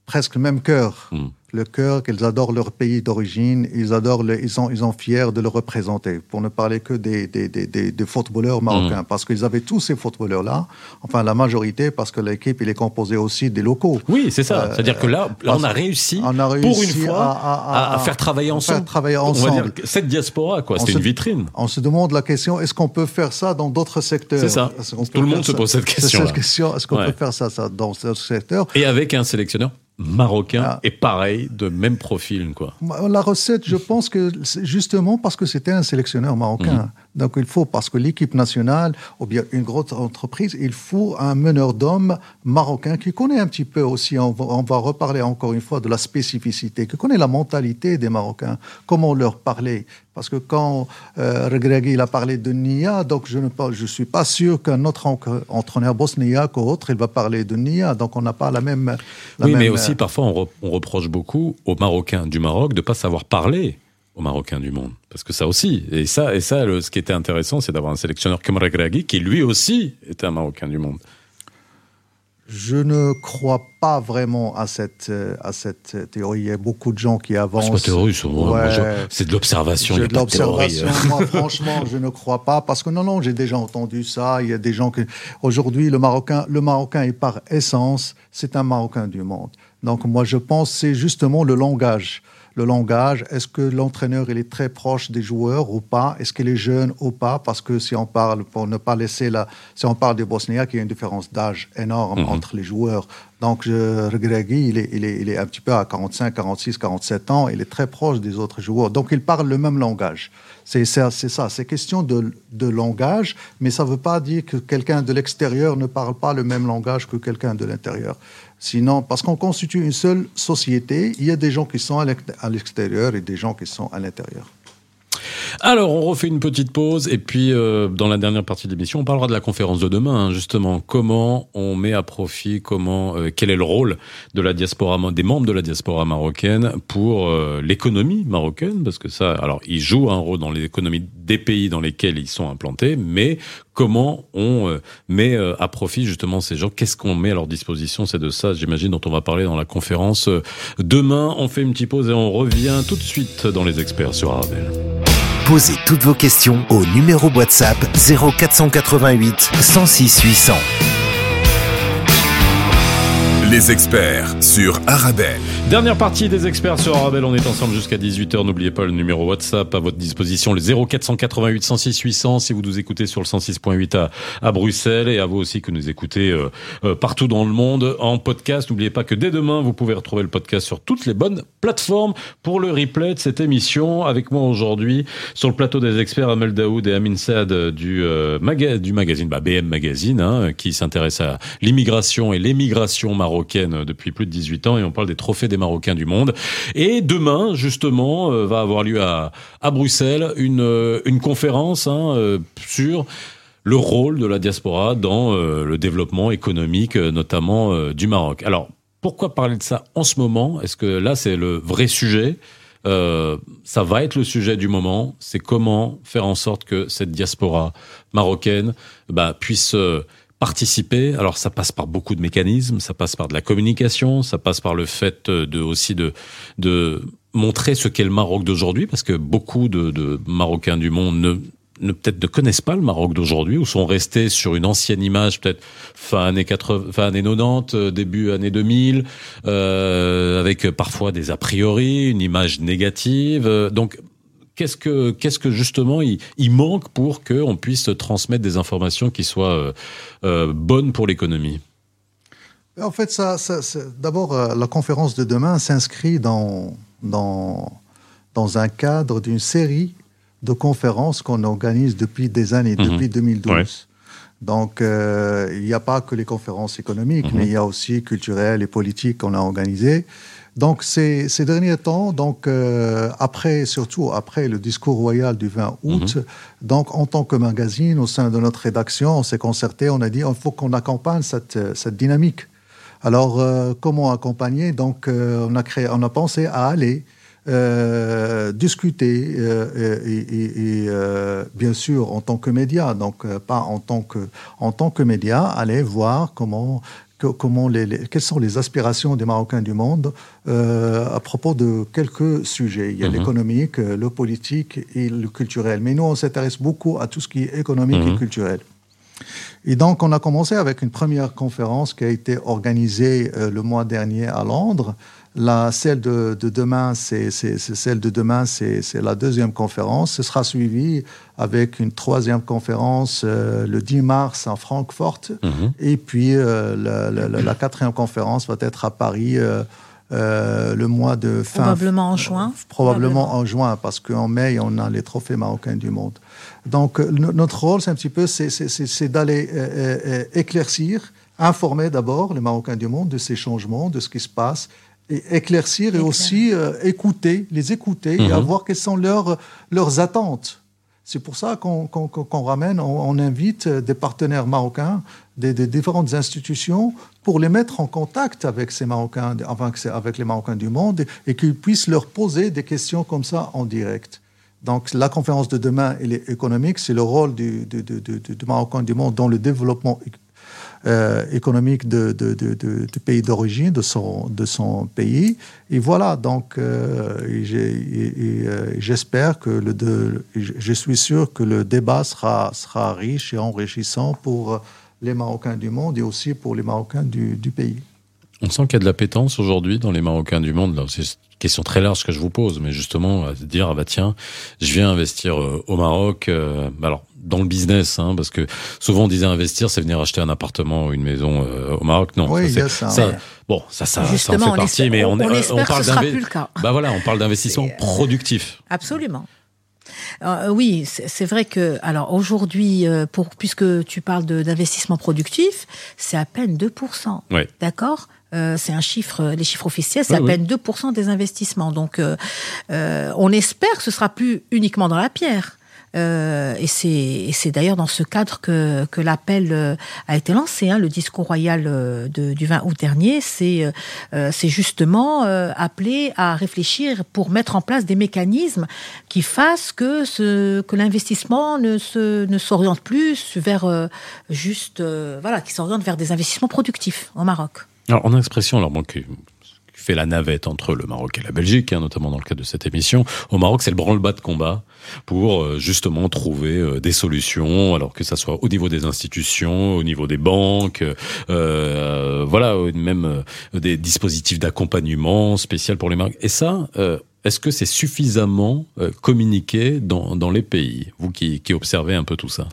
presque le même cœur. Mm. Le cœur qu'ils adorent leur pays d'origine, ils adorent, le- ils sont, ils sont fiers de le représenter. Pour ne parler que des, des, des, des, des footballeurs marocains, parce qu'ils avaient tous ces footballeurs-là. Enfin, la majorité, parce que l'équipe, il est composée aussi des locaux. Oui, c'est ça. Euh, C'est-à-dire que là, là, on a réussi, on a pour une fois à- à- à, à à- faire travailler ensemble. faire travailler On va ensemble. dire cette diaspora, quoi. Se- une vitrine. On se demande la question est-ce qu'on peut faire ça dans d'autres secteurs? C'est ça. Tout le monde se pose cette question est-ce qu'on Ouais. peut faire ça, ça dans d'autres secteurs Et avec un sélectionneur marocain Ah. et pareil, de même profil, quoi. La recette, je pense que justement parce que c'était un sélectionneur marocain. Donc il faut, parce que l'équipe nationale, ou bien une grosse entreprise, il faut un meneur d'hommes marocain qui connaît un petit peu aussi, on va, on va reparler encore une fois de la spécificité, qui connaît la mentalité des Marocains, comment leur parler. Parce que quand euh, Regragui il a parlé de Nia, donc je ne je suis pas sûr qu'un autre en- entraîneur bosniaque ou autre, il va parler de Nia. Donc on n'a pas la même. la oui, mais même, aussi euh, parfois on, re- on reproche beaucoup aux Marocains du Maroc de pas savoir parler aux Marocains du monde, parce que ça aussi. Et ça, et ça, le- ce qui était intéressant, c'est d'avoir un sélectionneur comme Regragui qui lui aussi était un Marocain du monde. Je ne crois pas vraiment à cette, euh, à cette théorie. Il y a beaucoup de gens qui Ah, avancent. c'est pas théorie, c'est Ouais. je- c'est de l'observation. a de l'observation. Moi, franchement, je ne crois pas. Parce que non, non, j'ai déjà entendu ça. Il y a des gens qui. Aujourd'hui, le Marocain, le Marocain est par essence, c'est un Marocain du monde. Donc, moi, je pense que c'est justement le langage. Le langage, est-ce que l'entraîneur il est très proche des joueurs ou pas? Est-ce qu'il est jeune ou pas? Parce que si on parle, pour ne pas laisser la, si on parle des Bosniaques, il y a une différence d'âge énorme Mhm. entre les joueurs. Donc, Regragui, il est, un petit peu à 45, 46, 47 ans. Il est très proche des autres joueurs. Donc, il parle le même langage. C'est ça, c'est question de, de langage, mais ça ne veut pas dire que quelqu'un de l'extérieur ne parle pas le même langage que quelqu'un de l'intérieur. Sinon, parce qu'on constitue une seule société, il y a des gens qui sont à l'extérieur et des gens qui sont à l'intérieur. Alors, on refait une petite pause et puis euh, dans la dernière partie de l'émission, on parlera de la conférence de demain, hein, justement. Comment on met à profit, comment, euh, quel est le rôle de la diaspora, des membres de la diaspora marocaine pour euh, l'économie marocaine, parce que ça, alors, ils jouent un rôle dans l'économie des pays dans lesquels ils sont implantés, mais comment on euh, met euh, à profit justement ces gens? Qu'est-ce qu'on met à leur disposition? C'est de ça, j'imagine, dont on va parler dans la conférence. Demain, on fait une petite pause et on revient tout de suite dans les experts sur Arabelle. Posez toutes vos questions au numéro WhatsApp 0488 106 800. Les experts sur Arabelle. Dernière partie des experts sur Arabelle, on est ensemble jusqu'à 18h. N'oubliez pas le numéro WhatsApp à votre disposition, le 0488 106 800 si vous nous écoutez sur le 106.8 à, à Bruxelles et à vous aussi que nous écoutez euh, euh, partout dans le monde en podcast. N'oubliez pas que dès demain, vous pouvez retrouver le podcast sur toutes les bonnes plateformes pour le replay de cette émission. Avec moi aujourd'hui sur le plateau des experts, Amel Daoud et Amin Saad du, euh, du magazine bah, BM Magazine hein, qui s'intéresse à l'immigration et l'émigration marocaine depuis plus de 18 ans et on parle des trophées des Marocains du monde. Et demain, justement, euh, va avoir lieu à, à Bruxelles une, euh, une conférence hein, euh, sur le rôle de la diaspora dans le développement économique, notamment du Maroc. Alors, pourquoi parler de ça en ce moment? Est-ce que là, c'est le vrai sujet? Euh, ça va être le sujet du moment, c'est comment faire en sorte que cette diaspora marocaine bah, puisse participer. Alors ça passe par beaucoup de mécanismes, ça passe par de la communication, ça passe par le fait de aussi de de montrer ce qu'est le Maroc d'aujourd'hui, parce que beaucoup de, de Marocains du monde ne ne peut-être ne connaissent pas le Maroc d'aujourd'hui ou sont restés sur une ancienne image peut-être fin années 80 fin années 90 début années 2000 euh, avec parfois des a priori une image négative. Donc Qu'est-ce que, qu'est-ce que justement il, il manque pour qu'on puisse transmettre des informations qui soient euh, euh, bonnes pour l'économie? En fait, ça, ça d'abord, euh, la conférence de demain s'inscrit dans, dans, dans un cadre d'une série de conférences qu'on organise depuis des années, Mhm. depuis 2012. Ouais. Donc, il n'y a pas que les conférences économiques, Mhm. mais il y a aussi culturelles et politiques qu'on a organisées. Donc, ces, ces derniers temps, donc, euh, après, surtout après le discours royal du 20 août, Mhm. donc, en tant que magazine, au sein de notre rédaction, on s'est concerté, on a dit, il faut qu'on accompagne cette, euh, cette dynamique. Alors, euh, comment accompagner? Donc, euh, on, a créé, on a pensé à aller discuter, et, et- et, bien sûr en tant que média, donc pas en tant que, en tant que média, aller voir comment, que- comment les, les- quelles sont les aspirations des Marocains du monde euh, à propos de quelques sujets. Il y a Mhm. l'économique, euh, le politique et le culturel. Mais nous, on s'intéresse beaucoup à tout ce qui est économique Mhm. et culturel. Et donc, on a commencé avec une première conférence qui a été organisée euh, le mois dernier à Londres. La, celle de, de demain, c'est celle de demain, c'est la deuxième conférence. Ce sera suivi avec une troisième conférence euh, le 10 mars à Francfort. Mhm. Et puis, euh, la, la- la- la quatrième conférence va être à Paris euh, euh, le mois de fin. Probablement en juin. Probablement en juin, parce qu'en mai, on a les trophées marocains du monde. Donc, no- notre rôle, c'est un petit peu, c'est- d'aller euh, euh, euh, éclaircir, informer d'abord les Marocains du monde de ces changements, de ce qui se passe, et éclaircir et aussi euh, écouter, les écouter et Mhm. voir quelles sont leurs, leurs attentes. C'est pour ça qu'on ramène, on, on invite euh, des partenaires marocains, des, des différentes institutions, pour les mettre en contact avec ces Marocains, enfin, avec les Marocains du monde, et, et qu'ils puissent leur poser des questions comme ça en direct. Donc, la conférence de demain, elle est économique, c'est le rôle du, du, du- du- du Marocain du monde dans le développement euh, économique de, du pays d'origine, de son, de son pays. Et voilà, donc euh, euh, j'espère que le, je suis sûr que le débat sera, sera riche et enrichissant pour les Marocains du monde et aussi pour les Marocains du, du pays. On sent qu'il y a de l'appétence aujourd'hui dans les Marocains du monde. C'est une question très large que je vous pose, mais justement, à dire, ah bah tiens, je viens investir au Maroc. alors, dans le business, hein, parce que souvent on disait investir, c'est venir acheter un appartement ou une maison euh, au Maroc. Non, Oui, ça, ça. ça- Ouais. bon, ça, ça, ça en fait on partie, espère- mais on, on espère que parle ce sera d'inve- plus le cas. Bah voilà, on parle d'investissement euh, productif. Absolument. Euh, oui, c'est vrai que alors aujourd'hui, euh, pour puisque tu parles d'investissement productif, c'est à peine 2%. Ouais. D'accord? Euh, c'est un chiffre, les chiffres officiels, c'est Oui, à oui. peine 2% des investissements. Donc, euh, euh, on espère que ce sera plus uniquement dans la pierre. Euh, et c'est d'ailleurs dans ce cadre que, l'appel euh, a été lancé. Hein, le discours royal euh, du 20 août dernier, c'est justement appelé à réfléchir pour mettre en place des mécanismes qui fassent que l'investissement ne s'oriente plus vers juste voilà, qui s'oriente vers des investissements productifs au Maroc. Alors, on a l'expression, alors, bon, fait la navette entre le Maroc et la Belgique, hein, notamment dans le cadre de cette émission. Au Maroc, c'est le branle-bas de combat pour euh, justement trouver euh, des solutions, alors que ça soit au niveau des institutions, au niveau des banques, euh, voilà, même des dispositifs d'accompagnement spécial pour les marques. Et ça, est-ce que c'est suffisamment communiqué dans, les pays, vous qui observez un peu tout ça?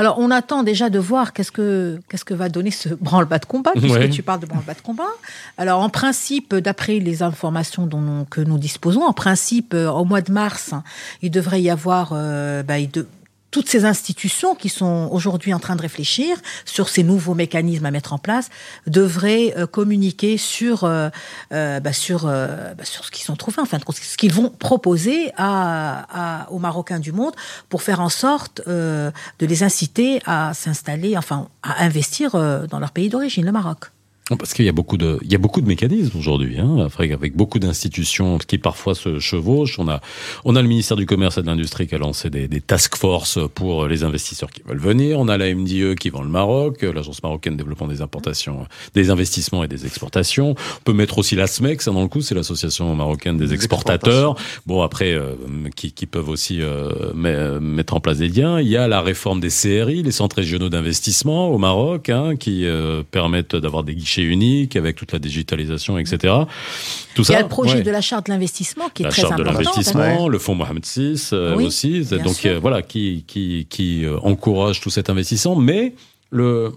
Alors, on attend déjà de voir qu'est-ce que qu'est-ce que va donner ce branle-bas de combat, puisque Ouais. tu parles de branle-bas de combat. Alors, en principe, d'après les informations dont nous- que nous disposons, en principe, euh, au mois de mars, il devrait y avoir euh, bah, il de- toutes ces institutions qui sont aujourd'hui en train de réfléchir sur ces nouveaux mécanismes à mettre en place devraient euh, communiquer sur euh, euh, bah, sur bah, sur ce qu'ils ont trouvé, ce qu'ils vont proposer aux Marocains du monde pour faire en sorte de les inciter à s'installer, enfin à investir dans leur pays d'origine, le Maroc. Parce qu'il y a beaucoup de, il y a beaucoup de mécanismes aujourd'hui, hein, avec, beaucoup d'institutions qui parfois se chevauchent. On a, on a le ministère du Commerce et de l'Industrie qui a lancé des, des task force pour les investisseurs qui veulent venir. On a la MDE qui vend le Maroc, l'Agence marocaine de développement des importations, des investissements et des exportations. On peut mettre aussi la SMEC, ça dans le coup, c'est l'association marocaine des Des exportateurs. Bon, après, euh, qui, qui peuvent aussi euh, met- mettre en place des liens. Il y a la réforme des CRI, les centres régionaux d'investissement au Maroc, hein, qui euh, permettent d'avoir des guichets uniques avec toute la digitalisation, etc. Tout Il y a le projet ouais. de la charte de l'investissement qui est la très charte de important. l'investissement, le fonds Mohamed VI euh, Oui, aussi, donc euh, voilà, qui qui qui euh, encourage tout cet investissement, mais le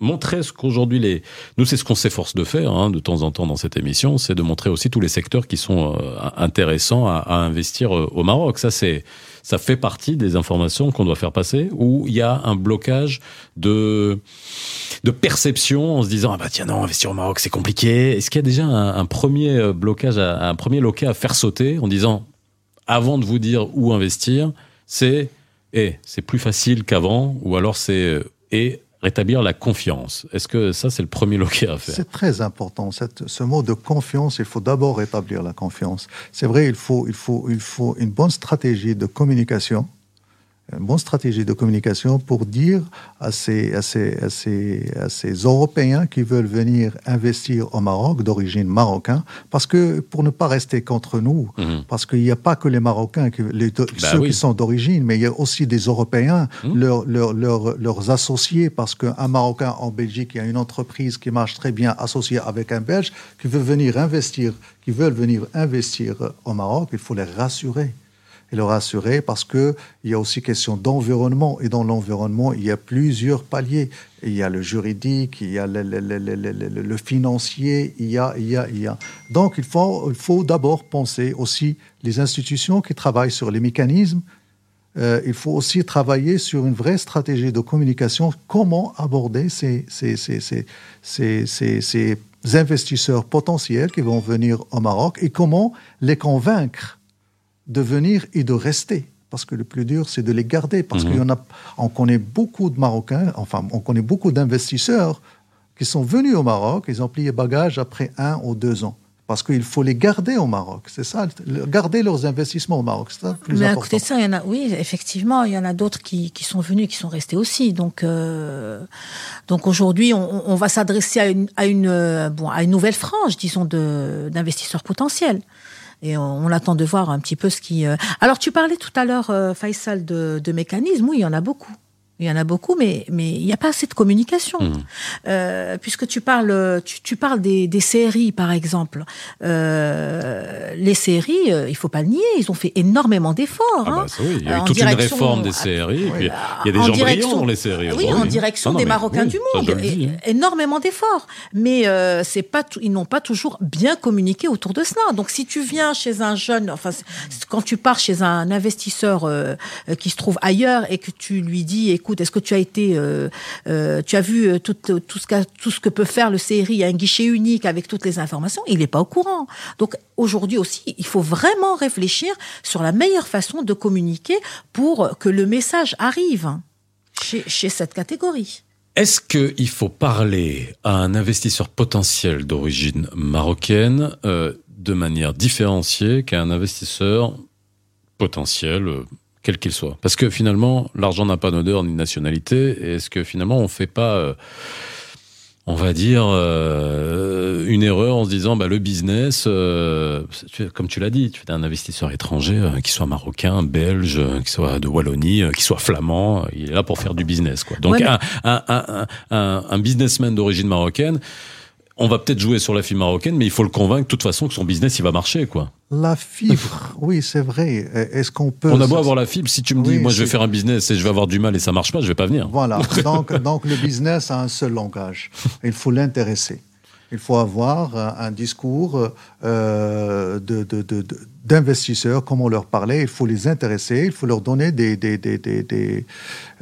montrer ce qu'aujourd'hui les nous c'est ce qu'on s'efforce de faire hein, de temps en temps dans cette émission c'est de montrer aussi tous les secteurs qui sont euh, intéressants à, investir euh, au Maroc. Ça c'est ça fait partie des informations qu'on doit faire passer où il y a un blocage de de perception en se disant ah bah tiens non investir au Maroc c'est compliqué. Est-ce qu'il y a déjà un, premier euh, blocage un premier loquet à faire sauter en disant avant de vous dire où investir c'est et c'est plus facile qu'avant ou alors c'est et rétablir la confiance est-ce que ça c'est le premier loquet à faire? C'est très important. Ce mot de confiance, il faut d'abord rétablir la confiance. C'est vrai, il faut, il, faut, il faut une bonne stratégie de communication, une bonne stratégie de communication pour dire à ces, à ces, à ces, à ces Européens qui veulent venir investir au Maroc, d'origine marocain, parce que pour ne pas rester contre nous, Mhm. parce qu'il n'y a pas que les Marocains, qui, les, Bah ceux oui. qui sont d'origine, mais il y a aussi des Européens, Mhm. leurs, leurs, leurs, leurs associés, parce qu'un Marocain en Belgique, il y a une entreprise qui marche très bien associée avec un Belge qui veut venir investir, qui veulent venir investir au Maroc, il faut les rassurer. Et le rassurer parce qu'il y a aussi question d'environnement. Et dans l'environnement, il y a plusieurs paliers. Il y a le juridique, il y a le, le- le- le- financier, il y a, il y a, il y a. Donc, il faut, il faut d'abord penser aussi les institutions qui travaillent sur les mécanismes euh, il faut aussi travailler sur une vraie stratégie de communication, comment aborder ces, ces, ces- ces investisseurs potentiels qui vont venir au Maroc et comment les convaincre de venir et de rester. Parce que le plus dur, c'est de les garder. Parce en a, on connaît beaucoup de Marocains, enfin, on connaît beaucoup d'investisseurs qui sont venus au Maroc, ils ont plié bagages après un ou deux ans. Parce qu'il faut les garder au Maroc. C'est ça, garder leurs investissements au Maroc. C'est ça plus Mais à important. côté de ça, il y en a, oui, effectivement, il y en a d'autres qui, qui sont venus, qui sont restés aussi. Donc, euh, donc aujourd'hui, on, on va s'adresser à une, à une, euh, bon, à une nouvelle frange, disons, d'investisseurs potentiels. Et on, on attend de voir un petit peu ce qui. euh, Alors, tu parlais tout à l'heure, euh, Faisal, de, de mécanismes. Oui, il y en a beaucoup. Il y en a beaucoup, mais mais il n'y a pas assez de communication. Mhm. Euh, puisque tu parles, tu, tu parles des, des séries, par exemple. Euh, les séries, euh, il faut pas le nier, ils ont fait énormément d'efforts. Ah hein. bah, ça oui, il y a eu En toute une direction- réforme des ah, séries. et oui, puis, il y a des en gens direction- brillants dans les séries. Oui, en direction Ah non, des Marocains oui, du monde. Il y a hein. énormément d'efforts. Mais euh, c'est pas tout- ils n'ont pas toujours bien communiqué autour de cela. Donc si tu viens chez un jeune, enfin quand tu pars chez un investisseur euh, euh, qui se trouve ailleurs et que tu lui dis, écoute, est-ce que tu as été, euh, euh, tu as vu euh, tout, tout ce que peut faire le CRI, un guichet unique avec toutes les informations, il n'est pas au courant. Donc aujourd'hui aussi, il faut vraiment réfléchir sur la meilleure façon de communiquer pour que le message arrive chez, cette catégorie. Est-ce qu'il faut parler à un investisseur potentiel d'origine marocaine de manière différenciée qu'à un investisseur potentiel, quel qu'il soit Parce que finalement, l'argent n'a pas d'odeur ni de nationalité. Et est-ce que finalement, on fait pas, euh, on va dire, euh, une erreur en se disant, bah, le business, euh, comme tu l'as dit, tu es un investisseur étranger, euh, qui soit marocain, belge, euh, qui soit de Wallonie, euh, qui soit flamand, il est là pour faire du business. Quoi. Donc Ouais, mais- un, un, un, un businessman d'origine marocaine, on va peut-être jouer sur la fille marocaine, mais il faut le convaincre de toute façon que son business il va marcher. quoi. La fibre, oui, c'est vrai. Est-ce qu'on peut... On a beau avoir la fibre, si tu me dis, Oui, moi je vais faire un business et je vais avoir du mal et ça marche pas, je vais pas venir. Voilà. Donc, donc le business a un seul langage. Il faut l'intéresser. Il faut avoir un, un discours euh, de, de- de- de- d'investisseurs, comme on leur parlait. Il faut les intéresser. Il faut leur donner des, des, des, des, des,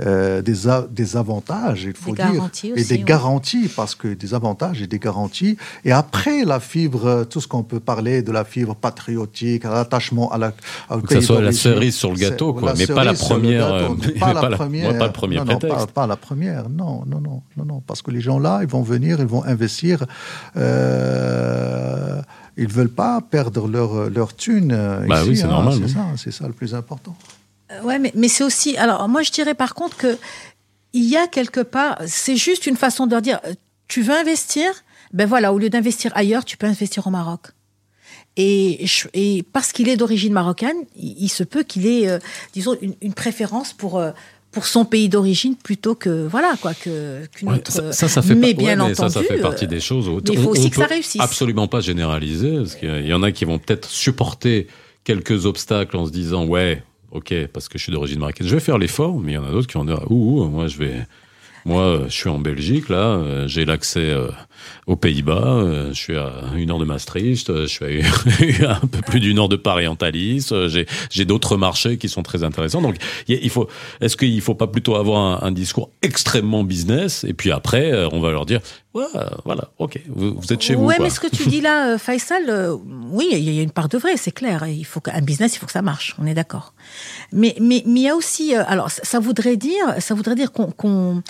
euh, des a- des avantages, il faut Des dire. garanties et aussi, des oui. garanties, parce que des avantages et des garanties. Et après, la fibre, euh, tout ce qu'on peut parler de la fibre patriotique, l'attachement à la, Que ça soit la cerise sur le gâteau, quoi, mais pas la première, euh, pas la première. pas le premier non, non, pas la première, non, non, non, non, non, parce que les gens là, ils vont venir, ils vont investir, euh, ils veulent pas perdre leur leur thune. euh, Bah ici, oui, c'est hein, normal, C'est oui. ça, c'est ça le plus important. Euh, Ouais, mais, mais c'est aussi. Alors, moi, je dirais par contre que il y a quelque part. C'est juste une façon de leur dire euh, tu veux investir? Ben voilà, au lieu d'investir ailleurs, tu peux investir au Maroc. Et, je- et parce qu'il est d'origine marocaine, il, il se peut qu'il ait, euh, disons, une, une préférence pour. euh, pour son pays d'origine plutôt que voilà quoi que qu'une Ouais, autre ça, ça, ça fait mais pas- bien ouais, mais entendu ça, ça fait euh, partie des choses. mais il faut on- aussi on que ça réussisse. Absolument pas généraliser, parce qu'il y en a qui vont peut-être supporter quelques obstacles en se disant ouais, ok, parce que je suis d'origine marocaine, je vais faire l'effort, mais il y en a d'autres qui vont dire ouh, ouh, moi je vais, moi euh, je suis en Belgique là, euh, j'ai l'accès euh, aux Pays-Bas, euh, je suis à une heure de Maastricht, euh, je suis à un peu plus d'une heure de Paris en Thalys, euh, j'ai d'autres marchés qui sont très intéressants. Donc il faut, est-ce qu'il faut pas plutôt avoir un, un discours extrêmement business et puis après on va leur dire ouais, voilà, ok, vous, vous êtes chez vous. Ouais, mais ce que tu dis là, Faisal, euh, oui, il y a une part de vrai, c'est clair. Il faut qu'un business, il faut que ça marche. On est d'accord. Mais mais mais il y a aussi, alors ça, ça voudrait dire, ça voudrait dire qu'on qu'on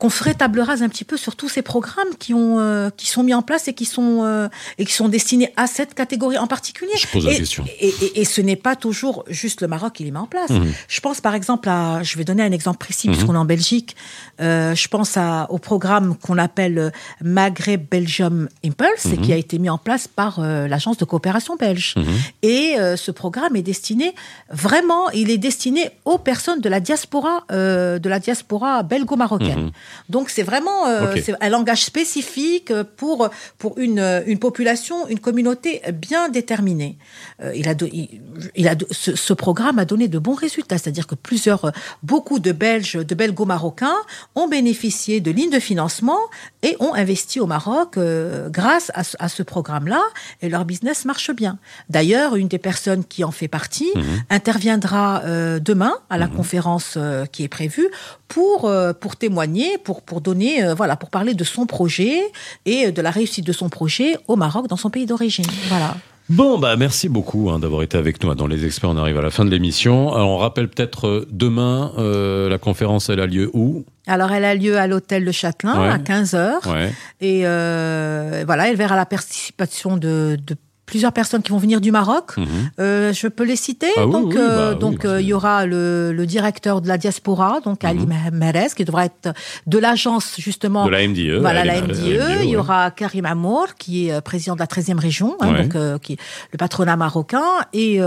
qu'on ferait table rase un petit peu sur tous ces programmes qui ont euh, qui sont mis en place et qui sont euh, et qui sont destinés à cette catégorie en particulier. Je pose la et, question. Et, et, et ce n'est pas toujours juste le Maroc qui les met en place. Mhm. Je pense par exemple à, je vais donner un exemple précis Mhm. puisqu'on est en Belgique. Euh, je pense à, au programme qu'on appelle euh, Maghreb Belgium Impulse et Mhm. qui a été mis en place par euh, l'agence de coopération belge. Mhm. Et euh, ce programme est destiné vraiment, il est destiné aux personnes de la diaspora, euh, de la diaspora belgo-marocaine. Donc c'est vraiment euh, Ok. c'est un langage spécifique pour pour une une population, une communauté bien déterminée. Euh, il a do- il, il a do- ce, ce programme a donné de bons résultats, c'est-à-dire que plusieurs euh, beaucoup de Belges, de Belgo-marocains ont bénéficié de lignes de financement et ont investi au Maroc euh, grâce à, ce- à ce programme-là et leur business marche bien. D'ailleurs, une des personnes qui en fait partie Mhm. interviendra euh, demain à la conférence euh, qui est prévue pour euh, pour témoigner, pour pour donner euh, voilà, pour parler de son projet et de la réussite de son projet au Maroc dans son pays d'origine. Voilà. Bon, bah merci beaucoup hein, d'avoir été avec nous hein, dans les experts. On arrive à la fin de l'émission. Alors, on rappelle peut-être euh, demain euh, la conférence elle a lieu où? Alors elle a lieu à l'hôtel Le Châtelain Ouais. à 15h Ouais. et euh, voilà, elle verra la participation de, de plusieurs personnes qui vont venir du Maroc. Mhm. Euh, je peux les citer. Ah donc, oui, euh, bah donc bah, euh, il y aura le, le directeur de la diaspora, donc Ali Mahrez, qui devra être de l'agence justement. Mhm. De la MDE. Voilà la MDE. MDE, Il y aura Karim Amour, qui est président de la 13e région, hein, Ouais. donc qui est le patronat marocain, et,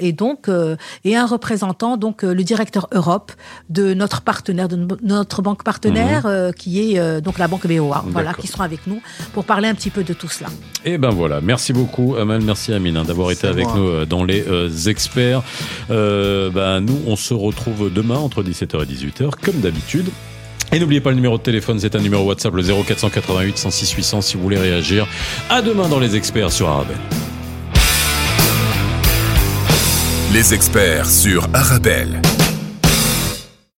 et donc et un représentant, donc le directeur Europe de notre partenaire, de no- notre banque partenaire, euh, qui est donc la banque BOA. Voilà, Mhm. Qui seront avec nous pour parler un petit peu de tout cela. Et ben voilà, merci beaucoup Merci Amine hein, d'avoir été avec moi. nous euh, dans les euh, experts. Euh, ben, nous, on se retrouve demain entre 17h et 18h, comme d'habitude. Et n'oubliez pas le numéro de téléphone, c'est un numéro WhatsApp, le 0488 106 800 si vous voulez réagir. À demain dans les experts sur Arabelle. Les experts sur Arabelle.